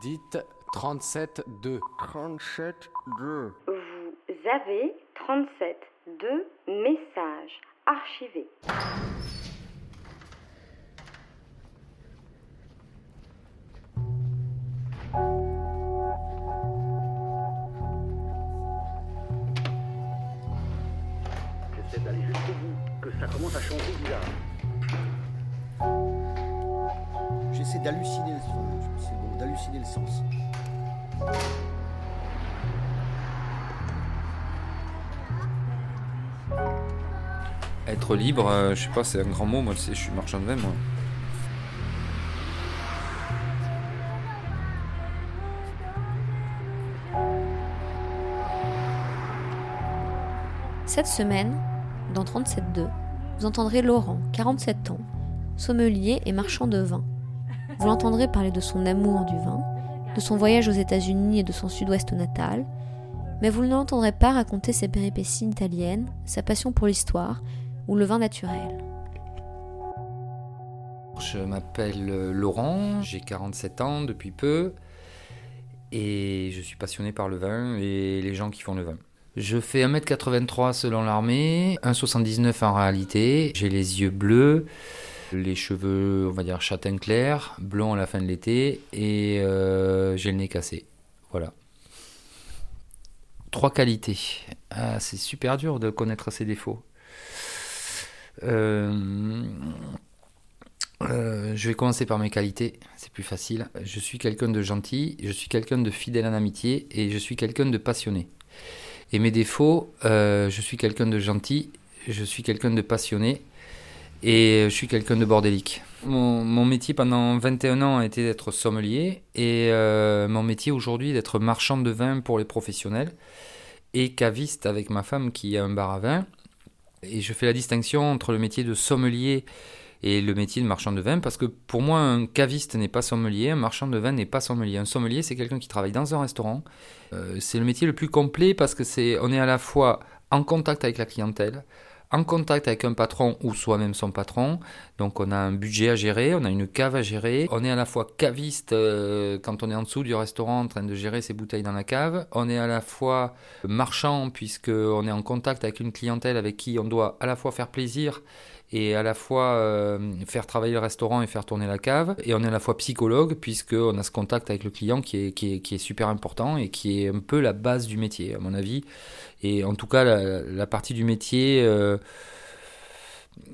Dites 37-2. 37-2. Vous avez 37 deux messages archivés. J'essaie d'halluciner le sens. C'est bon, d'halluciner le sens. Être libre, euh, je sais pas, c'est un grand mot. Moi, je suis marchand de vin, moi. Cette semaine, dans 37.2, vous entendrez Laurent, 47 ans, sommelier et marchand de vin. Vous l'entendrez parler de son amour du vin, de son voyage aux États-Unis et de son sud-ouest natal, mais vous ne l'entendrez pas raconter ses péripéties italiennes, sa passion pour l'histoire ou le vin naturel. Je m'appelle Laurent, j'ai 47 ans depuis peu et je suis passionné par le vin et les gens qui font le vin. Je fais 1m83 selon l'armée, 1,79 en réalité, j'ai les yeux bleus, les cheveux, on va dire châtain clair, blond à la fin de l'été et euh, j'ai le nez cassé. Voilà. Trois qualités. Ah, c'est super dur de connaître ses défauts. Euh, euh, je vais commencer par mes qualités, c'est plus facile. Je suis quelqu'un de gentil, je suis quelqu'un de fidèle en amitié et je suis quelqu'un de passionné. Et mes défauts, euh, je suis quelqu'un de gentil, je suis quelqu'un de passionné et je suis quelqu'un de bordélique. Mon, métier pendant 21 ans a été d'être sommelier et euh, mon métier aujourd'hui d'être marchand de vin pour les professionnels et caviste avec ma femme qui a un bar à vin. Et je fais la distinction entre le métier de sommelier et le métier de marchand de vin parce que pour moi un caviste n'est pas sommelier, un marchand de vin n'est pas sommelier. Un sommelier c'est quelqu'un qui travaille dans un restaurant. Euh, c'est le métier le plus complet parce que c'est on est à la fois en contact avec la clientèle, en contact avec un patron ou soi-même son patron. Donc on a un budget à gérer, on a une cave à gérer. On est à la fois caviste euh, quand on est en dessous du restaurant en train de gérer ses bouteilles dans la cave. On est à la fois marchand puisque on est en contact avec une clientèle avec qui on doit à la fois faire plaisir et à la fois euh, faire travailler le restaurant et faire tourner la cave. Et on est à la fois psychologue, puisqu'on a ce contact avec le client qui est, super important et qui est un peu la base du métier, à mon avis. Et en tout cas, la, partie du métier euh,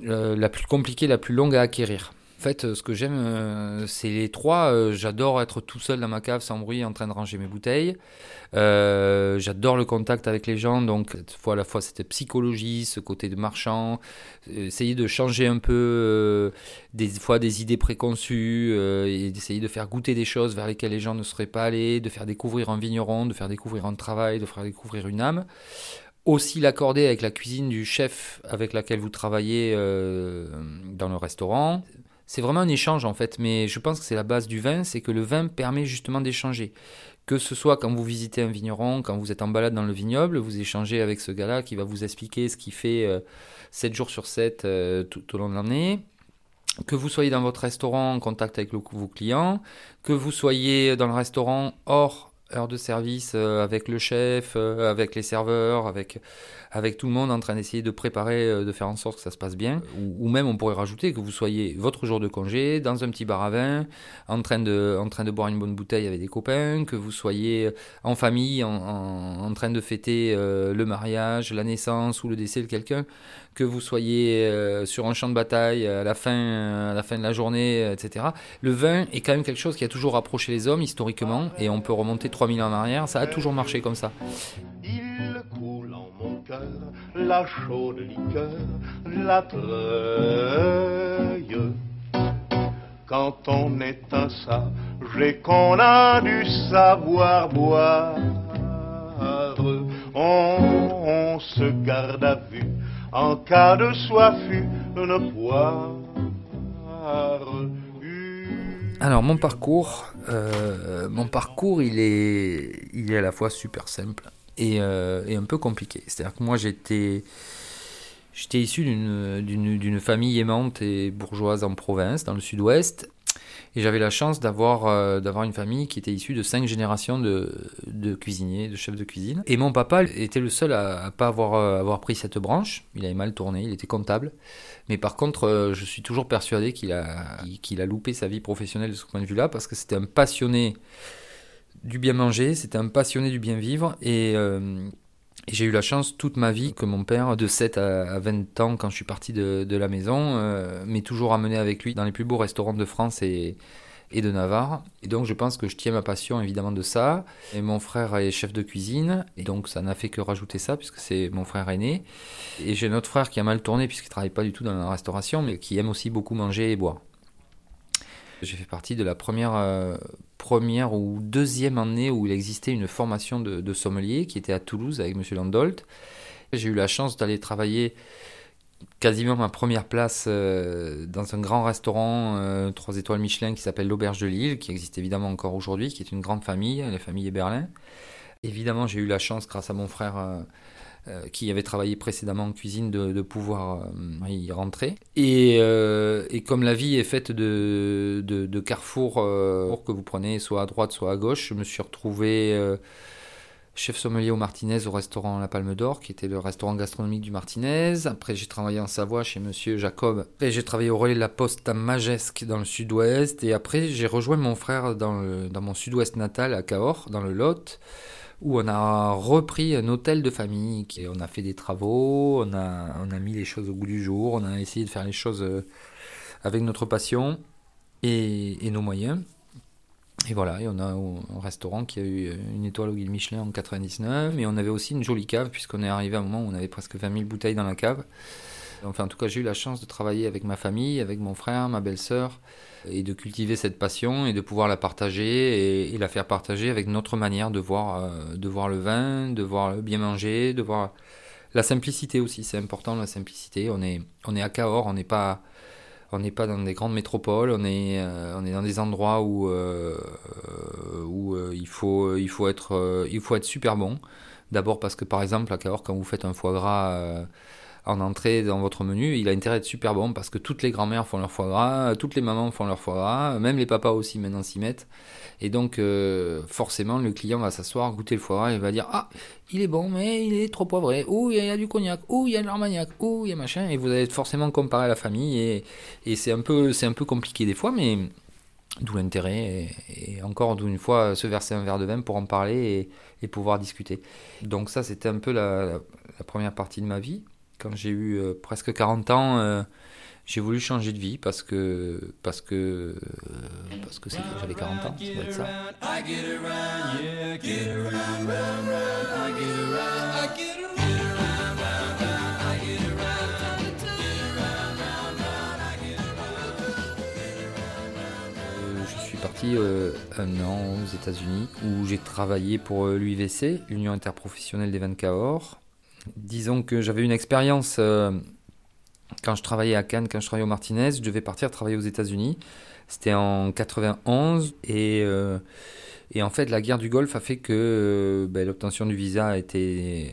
la plus compliquée, la plus longue à acquérir. Fait, ce que j'aime, euh, c'est les trois. Euh, j'adore être tout seul dans ma cave sans bruit en train de ranger mes bouteilles. Euh, j'adore le contact avec les gens, donc à la fois cette psychologie, ce côté de marchand, essayer de changer un peu des fois des idées préconçues et d'essayer de faire goûter des choses vers lesquelles les gens ne seraient pas allés, de faire découvrir un vigneron, de faire découvrir un travail, de faire découvrir une âme aussi l'accorder avec la cuisine du chef avec laquelle vous travaillez euh, dans le restaurant. C'est vraiment un échange en fait, mais je pense que c'est la base du vin, c'est que le vin permet justement d'échanger. Que ce soit quand vous visitez un vigneron, quand vous êtes en balade dans le vignoble, vous échangez avec ce gars-là qui va vous expliquer ce qu'il fait euh, 7 jours sur 7 euh, tout, au long de l'année. Que vous soyez dans votre restaurant en contact avec vos clients, que vous soyez dans le restaurant hors heure de service euh, avec le chef, euh, avec les serveurs, avec, avec tout le monde en train d'essayer de préparer, euh, de faire en sorte que ça se passe bien. Ou, ou, même on pourrait rajouter que vous soyez votre jour de congé dans un petit bar à vin, en train de, en train de boire une bonne bouteille avec des copains, que vous soyez en famille, en, en, en train de fêter le mariage, la naissance ou le décès de quelqu'un, que vous soyez sur un champ de bataille à la fin, à la fin de la journée, etc. Le vin est quand même quelque chose qui a toujours rapproché les hommes historiquement et on peut remonter 3000 ans en arrière, ça a toujours marché comme ça. Il coule en mon cœur la chaude liqueur, la treuille. Quand on est un sage qu'on a du savoir boire, on, on se garde à vue en cas de soif, une poire. Alors mon parcours, euh, mon parcours il est, il est à la fois super simple et, euh, et un peu compliqué. C'est-à-dire que moi j'étais, j'étais issu d'une, d'une, d'une famille aimante et bourgeoise en province, dans le sud-ouest. Et j'avais la chance d'avoir euh, d'avoir une famille qui était issue de cinq générations de, cuisiniers, de chefs de cuisine. Et mon papa était le seul à, à pas avoir euh, pris cette branche. Il avait mal tourné, il était comptable. Mais par contre, euh, je suis toujours persuadé qu'il a qu'il a loupé sa vie professionnelle de ce point de vue-là parce que c'était un passionné du bien manger, c'était un passionné du bien vivre j'ai eu la chance toute ma vie que mon père, de 7 à 20 ans, quand je suis parti de, de la maison, euh, m'ait toujours amené avec lui dans les plus beaux restaurants de France et, et de Navarre. Et donc je pense que je tiens ma passion évidemment de ça. Et mon frère est chef de cuisine, et donc ça n'a fait que rajouter ça, puisque c'est mon frère aîné. Et j'ai un autre frère qui a mal tourné, puisqu'il ne travaille pas du tout dans la restauration, mais qui aime aussi beaucoup manger et boire. J'ai fait partie de la première, euh, première ou deuxième année où il existait une formation de, de sommelier qui était à Toulouse avec M. Landolt. J'ai eu la chance d'aller travailler quasiment ma première place euh, dans un grand restaurant euh, 3 étoiles Michelin qui s'appelle l'Auberge de Lille, qui existe évidemment encore aujourd'hui, qui est une grande famille, la famille Berlin. Évidemment, j'ai eu la chance, grâce à mon frère euh, qui avait travaillé précédemment en cuisine, de, pouvoir euh, y rentrer. Et, euh, et, comme la vie est faite de, de, de carrefours que vous prenez soit à droite, soit à gauche, je me suis retrouvé chef sommelier au Martinez au restaurant La Palme d'Or, qui était le restaurant gastronomique du Martinez. Après, j'ai travaillé en Savoie chez Monsieur Jacob. Après, j'ai travaillé au relais de la Poste à Magesque dans le sud-ouest. Et après, j'ai rejoint mon frère dans mon sud-ouest natal à Cahors, dans le Lot où on a repris un hôtel de famille. On a fait des travaux, on a, mis les choses au goût du jour, on a essayé de faire les choses euh, avec notre passion et, et nos moyens. Et voilà, et on a un restaurant qui a eu une étoile au guide Michelin en 99, mais on avait aussi une jolie cave, puisqu'on est arrivé à un moment où on avait presque 20 000 bouteilles dans la cave. Enfin, en tout cas, j'ai eu la chance de travailler avec ma famille, avec mon frère, ma belle-sœur, et de cultiver cette passion et de pouvoir la partager et, la faire partager avec notre manière de voir, euh, de voir le vin, de voir bien manger, de voir la simplicité aussi. C'est important la simplicité. On est, on est à Cahors, on n'est pas, on n'est pas dans des grandes métropoles. On est, euh, on est dans des endroits où, euh, où il faut, il faut être, il faut être super bon. D'abord parce que par exemple à Cahors, quand vous faites un foie gras en entrée dans votre menu, il a intérêt d'être super bon parce que toutes les grand-mères font leur foie gras, toutes les mamans font leur foie gras, même les papas aussi maintenant s'y mettent. Et donc, euh, forcément, le client va s'asseoir, goûter le foie gras et va dire Ah, il est bon, mais il est trop poivré, ou il y a du cognac, ou il y a de l'armagnac, ou il y a machin. Et vous allez forcément comparer à la famille. Et, et c'est un, peu, un peu compliqué des fois, mais d'où l'intérêt. Et, encore d'une fois, se verser un verre de vin pour en parler et, pouvoir discuter. Donc, ça, c'était un peu la première partie de ma vie quand j'ai eu euh, presque 40 ans, euh, j'ai voulu changer de vie parce que parce que euh, parce que j'avais 40 ans, ça être ça. Je suis parti un an aux États-Unis où j'ai travaillé pour l'UIVC, l'Union interprofessionnelle des vins de Cahors. Disons que j'avais une expérience euh, quand je travaillais à Cannes, quand je travaillais au Martinez, je devais partir travailler aux États-Unis. C'était en 91 et, euh, et en fait la guerre du Golfe a fait que euh, ben, l'obtention du visa a été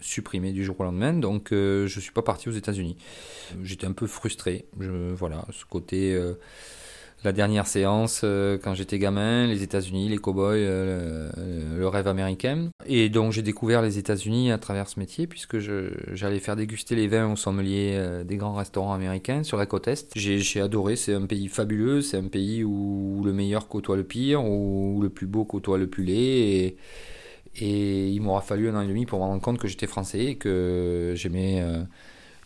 supprimée du jour au lendemain, donc je suis pas parti aux États-Unis. J'étais un peu frustré, voilà, ce côté la dernière séance euh, quand j'étais gamin, les États-Unis, les cow-boys, euh, le, rêve américain. Et donc j'ai découvert les États-Unis à travers ce métier puisque j'allais faire déguster les vins aux sommeliers euh, des grands restaurants américains sur la côte est. J'ai adoré, c'est un pays fabuleux, c'est un pays où le meilleur côtoie le pire, où le plus beau côtoie le plus laid. Et, et il m'aura fallu un an et demi pour me rendre compte que j'étais français et que j'aimais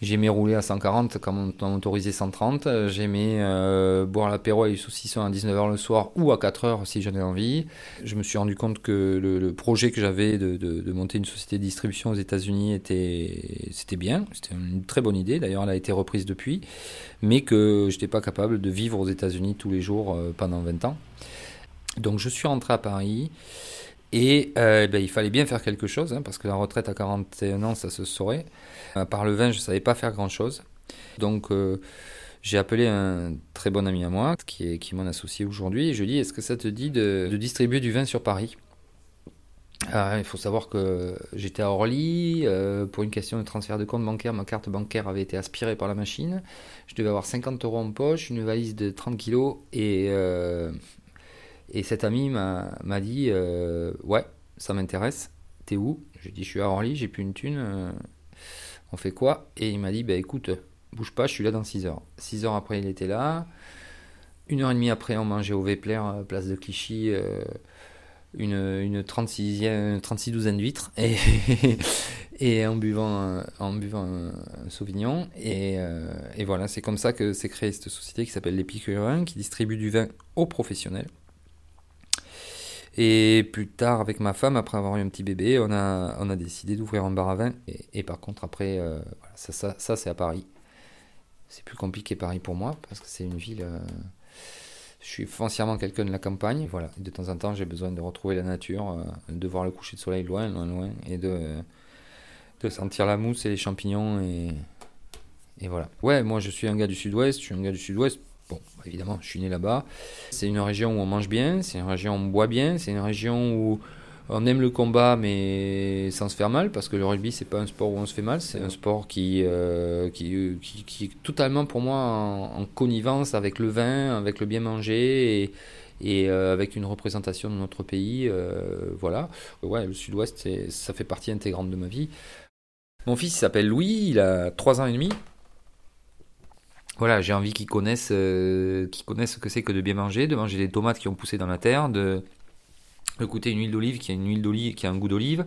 J'aimais rouler à 140 quand on autorisait 130. J'aimais euh, boire l'apéro avec du saucisson à 19h le soir ou à 4h si j'en ai envie. Je me suis rendu compte que le, le projet que j'avais de, de, de, monter une société de distribution aux États-Unis était c'était bien. C'était une très bonne idée. D'ailleurs, elle a été reprise depuis. Mais que je n'étais pas capable de vivre aux États-Unis tous les jours euh, pendant 20 ans. Donc je suis rentré à Paris. Et euh, ben, il fallait bien faire quelque chose, hein, parce que la retraite à 41 ans, ça se saurait. À part le vin, je ne savais pas faire grand-chose. Donc euh, j'ai appelé un très bon ami à moi, qui est, qui mon associé aujourd'hui, et je lui ai dit, est-ce que ça te dit de, distribuer du vin sur Paris? Ah, il faut savoir que j'étais à Orly euh, pour une question de transfert de compte bancaire. Ma carte bancaire avait été aspirée par la machine. Je devais avoir 50 euros en poche, une valise de 30 kilos et, et cet ami m'a dit euh, Ouais, ça m'intéresse. T'es où? J'ai dit Je suis à Orly, j'ai plus une thune. euh, on fait quoi? Et il m'a dit Bah écoute, bouge pas, je suis là dans 6 heures. 6 heures après, il était là. Une heure et demie après, on mangeait au Vepler, euh, place de Clichy. euh, une, une 36e, 36 douzaine d'huîtres et, et en buvant, en buvant un, un Sauvignon. Et, et voilà, c'est comme ça que s'est créée cette société qui s'appelle l'Épicurin, qui distribue du vin aux professionnels. Et plus tard, avec ma femme, après avoir eu un petit bébé, on a, on a décidé d'ouvrir un bar à vin. Et, par contre, après, euh, ça, ça, c'est à Paris. C'est plus compliqué Paris pour moi, parce que c'est une ville... euh, je suis foncièrement quelqu'un de la campagne. Voilà. De temps en temps, j'ai besoin de retrouver la nature, euh, de voir le coucher de soleil loin, loin, loin, et de, de sentir la mousse et les champignons. Et, et voilà. Ouais, moi, je suis un gars du sud-ouest. Je suis un gars du sud-ouest. Bon, évidemment, je suis né là-bas. C'est une région où on mange bien, c'est une région où on boit bien, c'est une région où on aime le combat, mais sans se faire mal, parce que le rugby, c'est pas un sport où on se fait mal, c'est un sport qui, euh, qui, qui, est totalement pour moi en, en connivence avec le vin, avec le bien manger et, euh, avec une représentation de notre pays. euh, voilà. Ouais, le sud-ouest, ça fait partie intégrante de ma vie. Mon fils il s'appelle Louis, il a 3 ans et demi. Voilà, j'ai envie qu'ils connaissent, euh, qu'ils connaissent ce que c'est que de bien manger, de manger des tomates qui ont poussé dans la terre, de, de goûter une huile d'olive qui a une huile d'olive qui a un goût d'olive,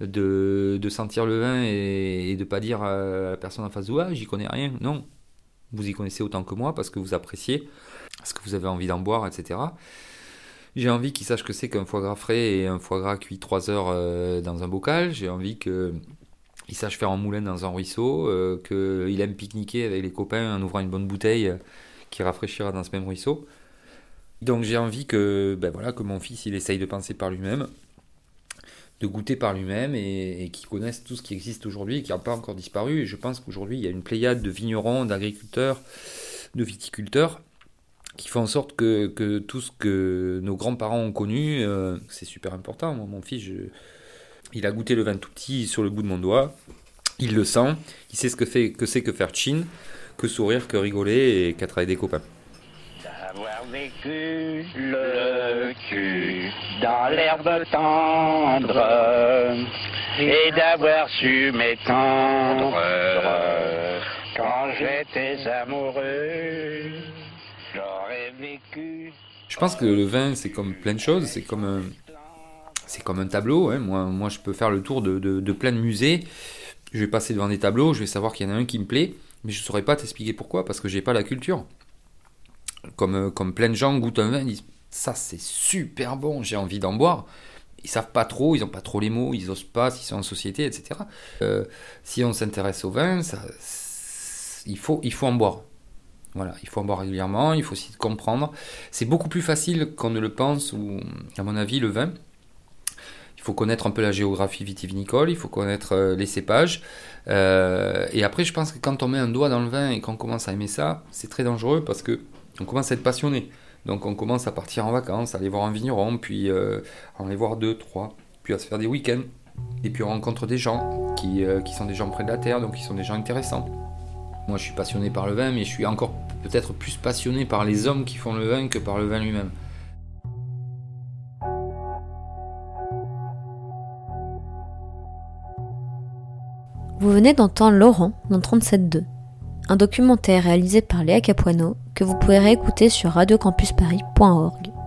de, de sentir le vin et, et de pas dire à la personne en face de ah, j'y connais rien. Non, vous y connaissez autant que moi parce que vous appréciez, parce que vous avez envie d'en boire, etc. J'ai envie qu'ils sachent que c'est qu'un foie gras frais et un foie gras cuit 3 heures euh, dans un bocal. J'ai envie que il sache faire un moulin dans un ruisseau, euh, qu'il aime pique-niquer avec les copains en ouvrant une bonne bouteille euh, qui rafraîchira dans ce même ruisseau. Donc j'ai envie que, ben voilà, que mon fils il essaye de penser par lui-même, de goûter par lui-même et, et qu'il connaisse tout ce qui existe aujourd'hui et qui n'a pas encore disparu. Et je pense qu'aujourd'hui il y a une pléiade de vignerons, d'agriculteurs, de viticulteurs qui font en sorte que, que tout ce que nos grands-parents ont connu, euh, c'est super important. Moi, mon fils, je, il a goûté le vin tout petit sur le bout de mon doigt. Il le sent. Il sait ce que fait que c'est que faire chin, que sourire, que rigoler et qu'être avec des copains. D'avoir vécu le cul dans l'herbe tendre et d'avoir su m'étendre quand j'étais amoureux. J'aurais vécu. Je pense que le vin, c'est comme plein de choses. C'est comme un, c'est comme un tableau. hein. Moi, moi, je peux faire le tour de, de, plein de musées. Je vais passer devant des tableaux. Je vais savoir qu'il y en a un qui me plaît, mais je ne saurais pas t'expliquer pourquoi parce que j'ai pas la culture. Comme, euh, comme plein de gens goûtent un vin, ils disent ça c'est super bon, j'ai envie d'en boire. Ils savent pas trop, ils ont pas trop les mots, ils osent pas s'ils sont en société, etc. Euh, si on s'intéresse au vin, ça, il faut, il faut en boire. Voilà, il faut en boire régulièrement, il faut aussi comprendre. C'est beaucoup plus facile qu'on ne le pense, ou à mon avis, le vin. Il faut connaître un peu la géographie vitivinicole, il faut connaître euh, les cépages. Euh, et après, je pense que quand on met un doigt dans le vin et qu'on commence à aimer ça, c'est très dangereux parce que on commence à être passionné. Donc on commence à partir en vacances, à aller voir un vigneron, puis euh, à en aller voir deux, trois, puis à se faire des week-ends. Et puis on rencontre des gens qui, euh, qui sont des gens près de la terre, donc qui sont des gens intéressants. Moi je suis passionné par le vin, mais je suis encore peut-être plus passionné par les hommes qui font le vin que par le vin lui-même. Vous venez d'entendre Laurent dans 37.2, un documentaire réalisé par Léa Capuano que vous pourrez réécouter sur radiocampusparis.org.